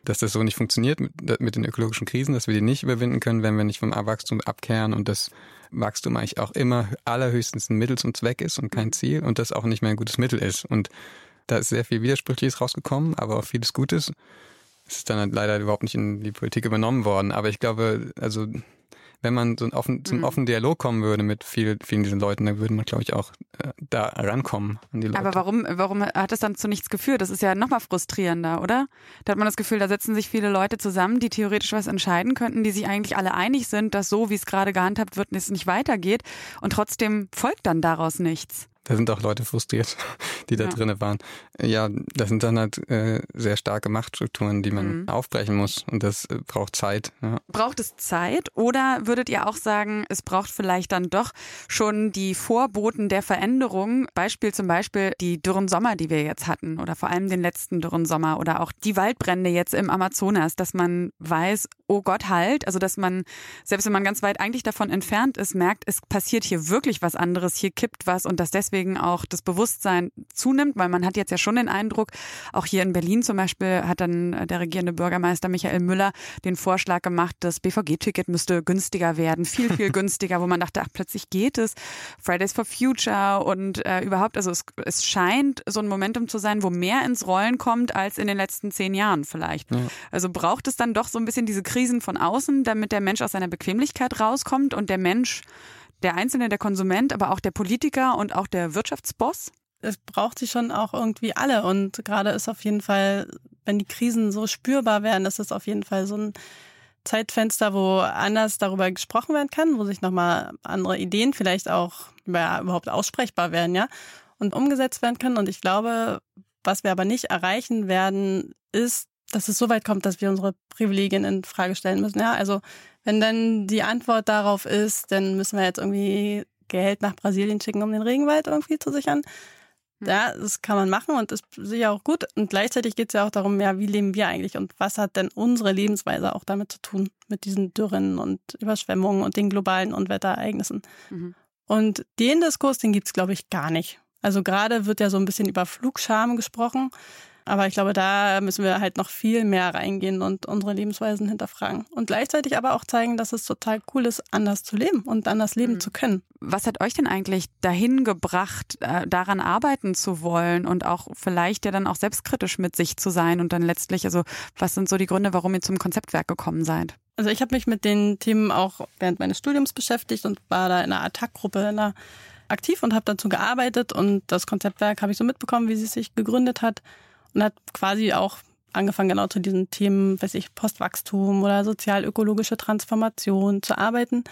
dass das so nicht funktioniert mit, mit den ökologischen Krisen, dass wir die nicht überwinden können, wenn wir nicht vom Wachstum abkehren und das Wachstum eigentlich auch immer allerhöchstens ein Mittel zum Zweck ist und kein Ziel und das auch nicht mehr ein gutes Mittel ist. Und da ist sehr viel Widersprüchliches rausgekommen, aber auch vieles Gutes. Es ist dann halt leider überhaupt nicht in die Politik übernommen worden. Aber ich glaube, also wenn man so offen, zum mhm. offenen Dialog kommen würde mit viel, vielen diesen Leuten, dann würde man, glaube ich, auch äh, da rankommen an die Leute. Aber warum, warum hat es dann zu nichts geführt? Das ist ja nochmal frustrierender, oder? Da hat man das Gefühl, da setzen sich viele Leute zusammen, die theoretisch was entscheiden könnten, die sich eigentlich alle einig sind, dass so, wie es gerade gehandhabt wird, es nicht weitergeht. Und trotzdem folgt dann daraus nichts. Da sind auch Leute frustriert, die da ja. drinnen waren. Ja, das sind dann halt äh, sehr starke Machtstrukturen, die man mhm. aufbrechen muss und das äh, braucht Zeit. Ja. Braucht es Zeit oder würdet ihr auch sagen, es braucht vielleicht dann doch schon die Vorboten der Veränderung? Beispiel zum Beispiel die dürren Sommer, die wir jetzt hatten oder vor allem den letzten dürren Sommer oder auch die Waldbrände jetzt im Amazonas, dass man weiß, oh Gott halt, also dass man, selbst wenn man ganz weit eigentlich davon entfernt ist, merkt, es passiert hier wirklich was anderes, hier kippt was und dass deswegen deswegen auch das Bewusstsein zunimmt, weil man hat jetzt ja schon den Eindruck, auch hier in Berlin zum Beispiel hat dann äh, der regierende Bürgermeister Michael Müller den Vorschlag gemacht, das BVG-Ticket müsste günstiger werden, viel, viel günstiger, wo man dachte, ach, plötzlich geht es. Fridays for Future und äh, überhaupt, also es, es scheint so ein Momentum zu sein, wo mehr ins Rollen kommt als in den letzten zehn Jahren vielleicht. Ja. Also braucht es dann doch so ein bisschen diese Krisen von außen, damit der Mensch aus seiner Bequemlichkeit rauskommt und der Mensch der Einzelne, der Konsument, aber auch der Politiker und auch der Wirtschaftsboss? Es braucht sie schon auch irgendwie alle. Und gerade ist auf jeden Fall, wenn die Krisen so spürbar werden, ist es auf jeden Fall so ein Zeitfenster, wo anders darüber gesprochen werden kann, wo sich nochmal andere Ideen vielleicht auch ja, überhaupt aussprechbar werden, ja, und umgesetzt werden können. Und ich glaube, was wir aber nicht erreichen werden, ist, dass es so weit kommt, dass wir unsere Privilegien in Frage stellen müssen. Ja, also wenn dann die Antwort darauf ist, dann müssen wir jetzt irgendwie Geld nach Brasilien schicken, um den Regenwald irgendwie zu sichern. Hm. Ja, das kann man machen und ist sicher auch gut. Und gleichzeitig geht es ja auch darum, ja, wie leben wir eigentlich und was hat denn unsere Lebensweise auch damit zu tun, mit diesen Dürren und Überschwemmungen und den globalen Unwetterereignissen. Mhm. Und den Diskurs, den gibt's glaube ich, gar nicht. Also gerade wird ja so ein bisschen über Flugscham gesprochen. Aber ich glaube, da müssen wir halt noch viel mehr reingehen und unsere Lebensweisen hinterfragen. Und gleichzeitig aber auch zeigen, dass es total cool ist, anders zu leben und anders leben mhm. zu können. Was hat euch denn eigentlich dahin gebracht, äh, daran arbeiten zu wollen und auch vielleicht ja dann auch selbstkritisch mit sich zu sein und dann letztlich, also was sind so die Gründe, warum ihr zum Konzeptwerk gekommen seid? Also ich habe mich mit den Themen auch während meines Studiums beschäftigt und war da in einer Attack-Gruppe, in einer aktiv und habe dazu gearbeitet und das Konzeptwerk habe ich so mitbekommen, wie sie sich gegründet hat und hat quasi auch angefangen, genau zu diesen Themen, weiß ich, Postwachstum oder sozial-ökologische Transformation zu arbeiten.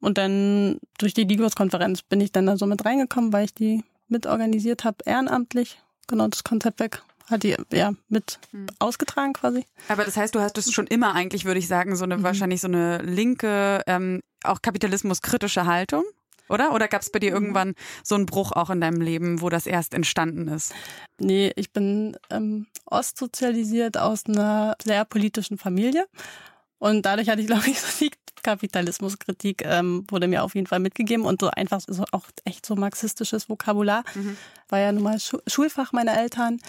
Und dann durch die Digos-Konferenz bin ich dann da so mit reingekommen, weil ich die mitorganisiert habe, ehrenamtlich. Genau, das Konzept weg hat die ja mit hm. ausgetragen quasi. Aber das heißt, du hattest schon immer eigentlich, würde ich sagen, so eine mhm. wahrscheinlich so eine linke, ähm, auch kapitalismuskritische Haltung? Oder? Oder gab es bei dir mhm. irgendwann so einen Bruch auch in deinem Leben, wo das erst entstanden ist? Nee, ich bin ähm, ostsozialisiert aus einer sehr politischen Familie. Und dadurch hatte ich, glaube ich, so die Kapitalismuskritik ähm, wurde mir auf jeden Fall mitgegeben und so einfach so auch echt so marxistisches Vokabular. Mhm. War ja nun mal Schu Schulfach meiner Eltern.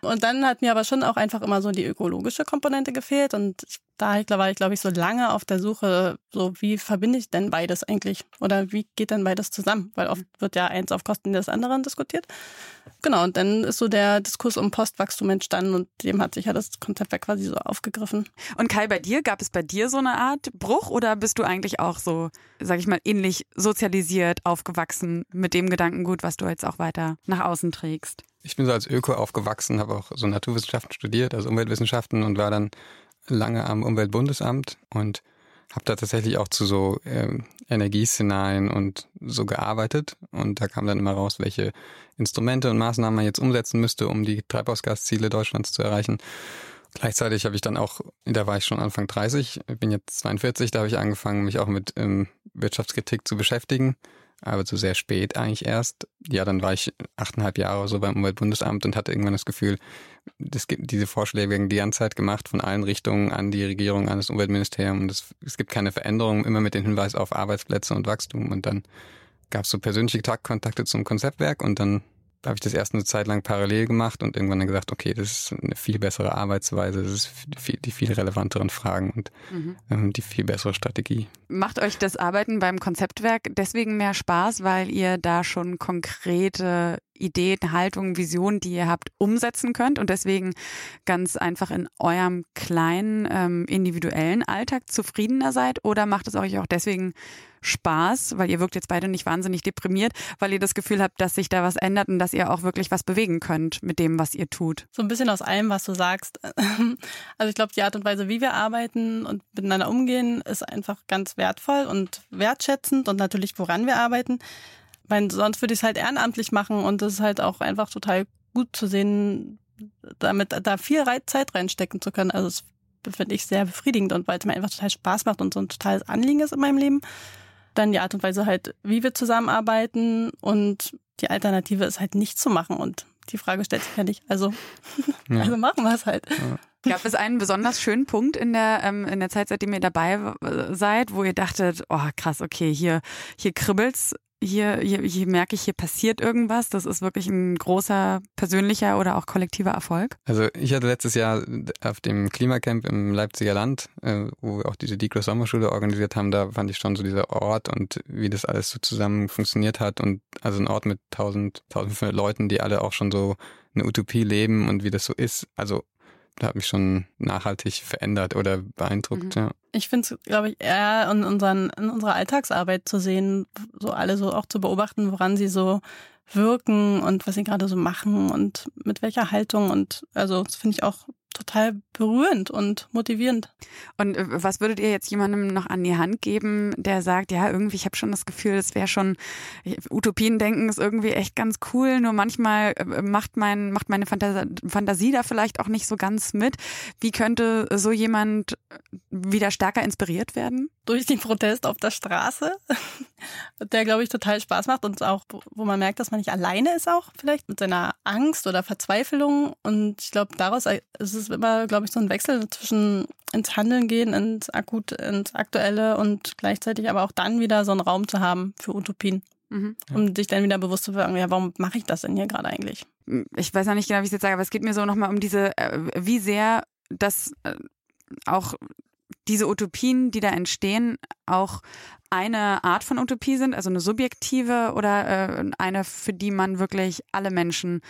Und dann hat mir aber schon auch einfach immer so die ökologische Komponente gefehlt. Und da war ich, glaube ich, so lange auf der Suche, so wie verbinde ich denn beides eigentlich? Oder wie geht denn beides zusammen? Weil oft wird ja eins auf Kosten des anderen diskutiert. Genau, und dann ist so der Diskurs um Postwachstum entstanden und dem hat sich ja das Konzept ja quasi so aufgegriffen. Und Kai, bei dir, gab es bei dir so eine Art Bruch oder bist du eigentlich auch so, sag ich mal, ähnlich sozialisiert, aufgewachsen mit dem Gedankengut, was du jetzt auch weiter nach außen trägst? Ich bin so als Öko aufgewachsen, habe auch so Naturwissenschaften studiert, also Umweltwissenschaften und war dann lange am Umweltbundesamt und habe da tatsächlich auch zu so äh, Energieszenarien und so gearbeitet und da kam dann immer raus, welche Instrumente und Maßnahmen man jetzt umsetzen müsste, um die Treibhausgasziele Deutschlands zu erreichen. Gleichzeitig habe ich dann auch, da war ich schon Anfang 30, bin jetzt 42, da habe ich angefangen, mich auch mit ähm, Wirtschaftskritik zu beschäftigen aber zu sehr spät eigentlich erst. Ja, dann war ich achteinhalb Jahre so beim Umweltbundesamt und hatte irgendwann das Gefühl, es gibt diese Vorschläge werden die ganze Zeit gemacht von allen Richtungen an die Regierung, an das Umweltministerium und es, gibt keine Veränderung, immer mit dem Hinweis auf Arbeitsplätze und Wachstum und dann gab es so persönliche Kontakte zum Konzeptwerk und dann habe ich das erst eine Zeit lang parallel gemacht und irgendwann dann gesagt, okay, das ist eine viel bessere Arbeitsweise, das ist viel, die viel relevanteren Fragen und mhm. ähm, die viel bessere Strategie. Macht euch das Arbeiten beim Konzeptwerk deswegen mehr Spaß, weil ihr da schon konkrete Ideen, Haltungen, Visionen, die ihr habt, umsetzen könnt und deswegen ganz einfach in eurem kleinen ähm, individuellen Alltag zufriedener seid? Oder macht es euch auch deswegen Spaß, weil ihr wirkt jetzt beide nicht wahnsinnig deprimiert, weil ihr das Gefühl habt, dass sich da was ändert und dass ihr auch wirklich was bewegen könnt mit dem, was ihr tut? So ein bisschen aus allem, was du sagst. Also ich glaube, die Art und Weise, wie wir arbeiten und miteinander umgehen, ist einfach ganz wertvoll und wertschätzend und natürlich, woran wir arbeiten. Weil sonst würde ich es halt ehrenamtlich machen und das ist halt auch einfach total gut zu sehen, damit da viel Zeit reinstecken zu können. Also das finde ich sehr befriedigend und weil es mir einfach total Spaß macht und so ein totales Anliegen ist in meinem Leben. Dann die Art und Weise halt, wie wir zusammenarbeiten und die Alternative ist halt nicht zu machen und die Frage stellt sich ja nicht. Also, ja. also machen wir es halt. Ja. Gab es einen besonders schönen Punkt in der, ähm, in der Zeit, seitdem ihr dabei seid, wo ihr dachtet, oh krass, okay, hier, hier kribbelt's hier, hier, hier merke ich, hier passiert irgendwas. Das ist wirklich ein großer persönlicher oder auch kollektiver Erfolg. Also ich hatte letztes Jahr auf dem Klimacamp im Leipziger Land, äh, wo wir auch diese Digro Sommerschule organisiert haben, da fand ich schon so dieser Ort und wie das alles so zusammen funktioniert hat und also ein Ort mit 1000, 1500 Leuten, die alle auch schon so eine Utopie leben und wie das so ist. Also hat mich schon nachhaltig verändert oder beeindruckt, mhm. ja. Ich finde es, glaube ich, eher in, unseren, in unserer Alltagsarbeit zu sehen, so alle so auch zu beobachten, woran sie so wirken und was sie gerade so machen und mit welcher Haltung und also das finde ich auch total berührend und motivierend. Und äh, was würdet ihr jetzt jemandem noch an die Hand geben, der sagt, ja, irgendwie, ich habe schon das Gefühl, es wäre schon, Utopien denken ist irgendwie echt ganz cool, nur manchmal äh, macht mein, macht meine Fantasie, Fantasie da vielleicht auch nicht so ganz mit. Wie könnte so jemand wieder stärker inspiriert werden? Durch den Protest auf der Straße, der, glaube ich, total Spaß macht und auch, wo man merkt, dass man nicht alleine ist auch, vielleicht mit seiner Angst oder Verzweiflung. Und ich glaube, daraus ist es immer, glaube ich, so ein Wechsel zwischen ins Handeln gehen, ins Akut, ins Aktuelle und gleichzeitig aber auch dann wieder so einen Raum zu haben für Utopien. Mhm. Um sich dann wieder bewusst zu werden, ja, warum mache ich das denn hier gerade eigentlich? Ich weiß noch nicht genau, wie ich es jetzt sage, aber es geht mir so nochmal um diese, äh, wie sehr das äh, auch diese Utopien, die da entstehen, auch eine Art von Utopie sind, also eine subjektive oder äh, eine, für die man wirklich alle Menschen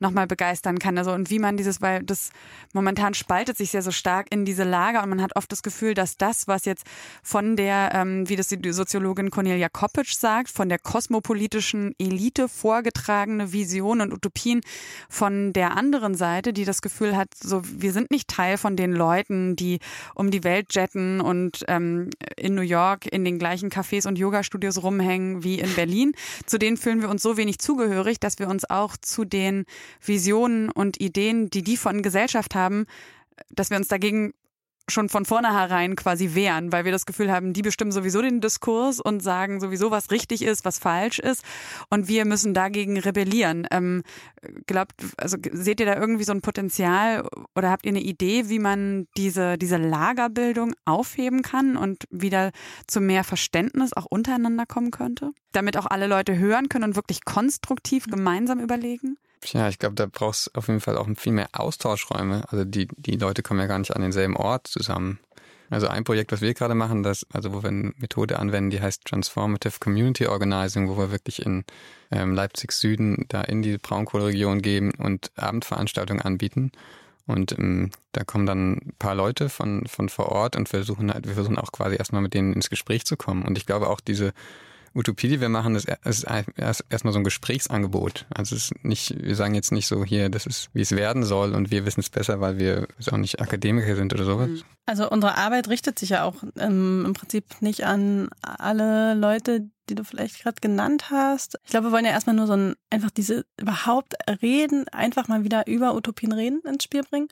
nochmal begeistern kann. Also und wie man dieses, weil das momentan spaltet sich sehr so stark in diese Lager und man hat oft das Gefühl, dass das, was jetzt von der, ähm, wie das die Soziologin Cornelia Koppitsch sagt, von der kosmopolitischen Elite vorgetragene Vision und Utopien von der anderen Seite, die das Gefühl hat, so wir sind nicht Teil von den Leuten, die um die Welt jetten und ähm, in New York in den gleichen gleichen Cafés und Yoga-Studios rumhängen wie in Berlin. Zu denen fühlen wir uns so wenig zugehörig, dass wir uns auch zu den Visionen und Ideen, die die von Gesellschaft haben, dass wir uns dagegen schon von vornherein quasi wehren, weil wir das Gefühl haben, die bestimmen sowieso den Diskurs und sagen sowieso, was richtig ist, was falsch ist. Und wir müssen dagegen rebellieren. Ähm, glaubt, also seht ihr da irgendwie so ein Potenzial oder habt ihr eine Idee, wie man diese, diese Lagerbildung aufheben kann und wieder zu mehr Verständnis auch untereinander kommen könnte? Damit auch alle Leute hören können und wirklich konstruktiv gemeinsam überlegen? Ja, ich glaube, da brauchst auf jeden Fall auch viel mehr Austauschräume. Also die, die Leute kommen ja gar nicht an denselben Ort zusammen. Also ein Projekt, was wir gerade machen, das, also wo wir eine Methode anwenden, die heißt Transformative Community Organizing, wo wir wirklich in ähm, Leipzig Süden da in die Braunkohleregion gehen und Abendveranstaltungen anbieten. Und ähm, da kommen dann ein paar Leute von, von vor Ort und versuchen halt, wir versuchen auch quasi erstmal mit denen ins Gespräch zu kommen. Und ich glaube auch diese Utopie, die wir machen, ist, ist erstmal so ein Gesprächsangebot. Also es ist nicht, wir sagen jetzt nicht so hier, das ist, wie es werden soll und wir wissen es besser, weil wir auch nicht Akademiker sind oder sowas. Mhm. Also unsere Arbeit richtet sich ja auch ähm, im Prinzip nicht an alle Leute, die du vielleicht gerade genannt hast. Ich glaube, wir wollen ja erstmal nur so ein, einfach diese überhaupt reden, einfach mal wieder über Utopien reden ins Spiel bringen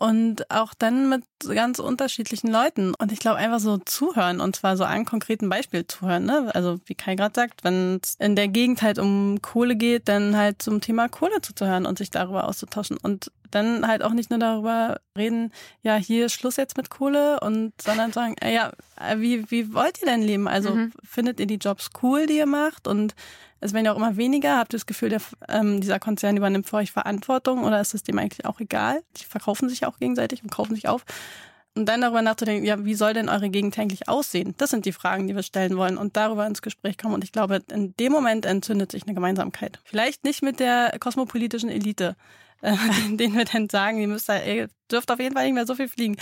und auch dann mit ganz unterschiedlichen Leuten. Und ich glaube einfach so zuhören und zwar so ein konkreten Beispiel zuhören. Ne? Also wie Kai gerade sagt, wenn es in der Gegend halt um Kohle geht, dann halt zum Thema Kohle zuzuhören und sich darüber auszutauschen. Und dann halt auch nicht nur darüber reden, ja, hier ist Schluss jetzt mit Kohle und sondern sagen, ja, wie, wie wollt ihr denn leben? Also mhm. findet ihr die Jobs cool, die ihr macht? Und es werden ja auch immer weniger. Habt ihr das Gefühl, der, ähm, dieser Konzern übernimmt für euch Verantwortung oder ist es dem eigentlich auch egal? Die verkaufen sich auch gegenseitig und kaufen sich auf. Und dann darüber nachzudenken, ja, wie soll denn eure Gegend eigentlich aussehen? Das sind die Fragen, die wir stellen wollen und darüber ins Gespräch kommen. Und ich glaube, in dem Moment entzündet sich eine Gemeinsamkeit. Vielleicht nicht mit der kosmopolitischen Elite, äh, denen wir dann sagen, ihr müsst da, ihr dürft auf jeden Fall nicht mehr so viel fliegen.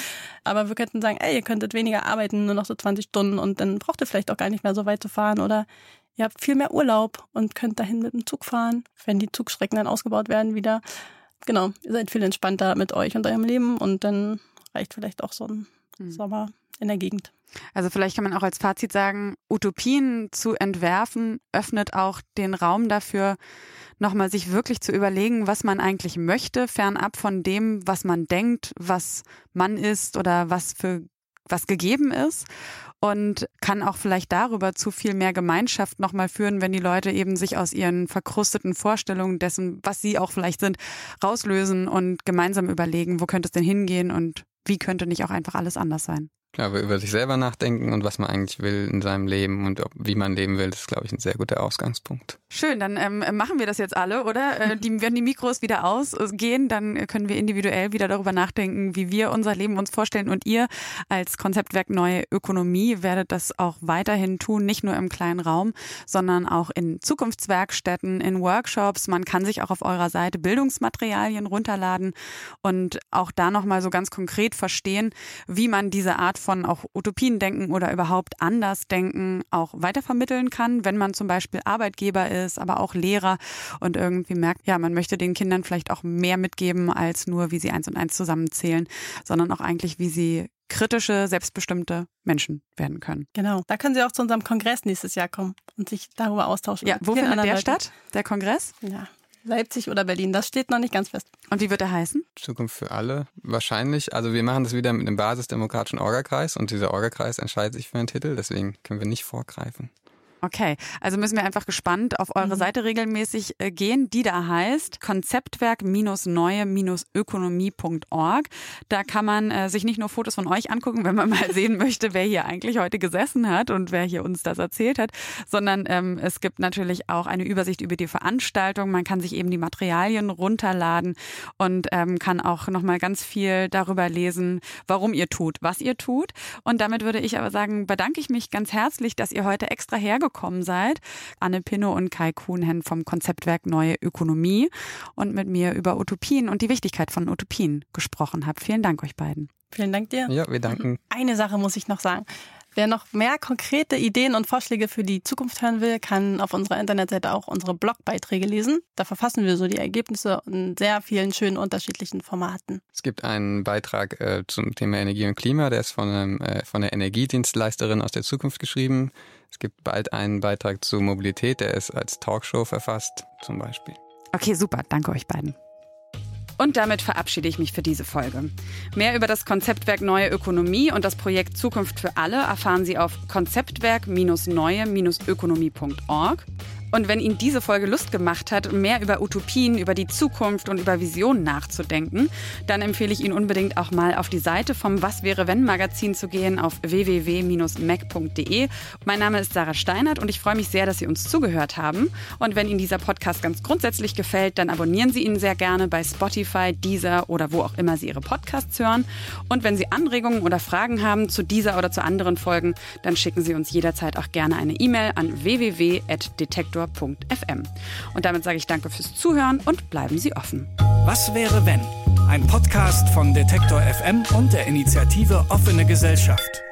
Aber wir könnten sagen, ey, ihr könntet weniger arbeiten, nur noch so 20 Stunden und dann braucht ihr vielleicht auch gar nicht mehr so weit zu fahren oder ihr habt viel mehr Urlaub und könnt dahin mit dem Zug fahren, wenn die Zugstrecken dann ausgebaut werden wieder. Genau, ihr seid viel entspannter mit euch und eurem Leben und dann reicht vielleicht auch so ein mhm. Sommer in der Gegend. Also vielleicht kann man auch als Fazit sagen, Utopien zu entwerfen öffnet auch den Raum dafür, nochmal sich wirklich zu überlegen, was man eigentlich möchte, fernab von dem, was man denkt, was man ist oder was für was gegeben ist und kann auch vielleicht darüber zu viel mehr Gemeinschaft nochmal führen, wenn die Leute eben sich aus ihren verkrusteten Vorstellungen dessen, was sie auch vielleicht sind, rauslösen und gemeinsam überlegen, wo könnte es denn hingehen und wie könnte nicht auch einfach alles anders sein. Klar, über sich selber nachdenken und was man eigentlich will in seinem Leben und wie man leben will, das ist, glaube ich, ein sehr guter Ausgangspunkt. Schön, dann ähm, machen wir das jetzt alle, oder? Äh, die, wenn die Mikros wieder ausgehen, dann können wir individuell wieder darüber nachdenken, wie wir unser Leben uns vorstellen. Und ihr als Konzeptwerk Neue Ökonomie werdet das auch weiterhin tun, nicht nur im kleinen Raum, sondern auch in Zukunftswerkstätten, in Workshops. Man kann sich auch auf eurer Seite Bildungsmaterialien runterladen und auch da nochmal so ganz konkret verstehen, wie man diese Art von auch Utopien denken oder überhaupt anders denken auch weitervermitteln kann, wenn man zum Beispiel Arbeitgeber ist, aber auch Lehrer und irgendwie merkt, ja, man möchte den Kindern vielleicht auch mehr mitgeben als nur, wie sie eins und eins zusammenzählen, sondern auch eigentlich, wie sie kritische, selbstbestimmte Menschen werden können. Genau. Da können Sie auch zu unserem Kongress nächstes Jahr kommen und sich darüber austauschen. Ja, wo findet der Leuten. statt? Der Kongress? Ja. Leipzig oder Berlin, das steht noch nicht ganz fest. Und wie wird er heißen? Zukunft für alle, wahrscheinlich. Also wir machen das wieder mit dem basisdemokratischen Orgakreis und dieser Orgakreis entscheidet sich für einen Titel, deswegen können wir nicht vorgreifen. Okay, also müssen wir einfach gespannt auf eure mhm. Seite regelmäßig äh, gehen, die da heißt Konzeptwerk-neue-ökonomie.org. Da kann man äh, sich nicht nur Fotos von euch angucken, wenn man mal sehen möchte, wer hier eigentlich heute gesessen hat und wer hier uns das erzählt hat, sondern ähm, es gibt natürlich auch eine Übersicht über die Veranstaltung. Man kann sich eben die Materialien runterladen und ähm, kann auch nochmal ganz viel darüber lesen, warum ihr tut, was ihr tut. Und damit würde ich aber sagen, bedanke ich mich ganz herzlich, dass ihr heute extra hergekommen gekommen seid. Anne Pinno und Kai Kuhnhen vom Konzeptwerk Neue Ökonomie und mit mir über Utopien und die Wichtigkeit von Utopien gesprochen habt. Vielen Dank euch beiden. Vielen Dank dir. Ja, wir danken. Eine Sache muss ich noch sagen. Wer noch mehr konkrete Ideen und Vorschläge für die Zukunft hören will, kann auf unserer Internetseite auch unsere Blogbeiträge lesen. Da verfassen wir so die Ergebnisse in sehr vielen schönen unterschiedlichen Formaten. Es gibt einen Beitrag äh, zum Thema Energie und Klima, der ist von, einem, äh, von der Energiedienstleisterin aus der Zukunft geschrieben. Es gibt bald einen Beitrag zur Mobilität, der ist als Talkshow verfasst, zum Beispiel. Okay, super. Danke euch beiden. Und damit verabschiede ich mich für diese Folge. Mehr über das Konzeptwerk Neue Ökonomie und das Projekt Zukunft für alle erfahren Sie auf konzeptwerk-neue-ökonomie.org. Und wenn Ihnen diese Folge Lust gemacht hat, mehr über Utopien, über die Zukunft und über Visionen nachzudenken, dann empfehle ich Ihnen unbedingt auch mal auf die Seite vom Was wäre wenn Magazin zu gehen auf www.mac.de. Mein Name ist Sarah Steinert und ich freue mich sehr, dass Sie uns zugehört haben. Und wenn Ihnen dieser Podcast ganz grundsätzlich gefällt, dann abonnieren Sie ihn sehr gerne bei Spotify, Deezer oder wo auch immer Sie Ihre Podcasts hören. Und wenn Sie Anregungen oder Fragen haben zu dieser oder zu anderen Folgen, dann schicken Sie uns jederzeit auch gerne eine E-Mail an www.detektor detektor.fm. Und damit sage ich danke fürs Zuhören und bleiben Sie offen. Was wäre wenn? Ein Podcast von Detektor FM und der Initiative Offene Gesellschaft.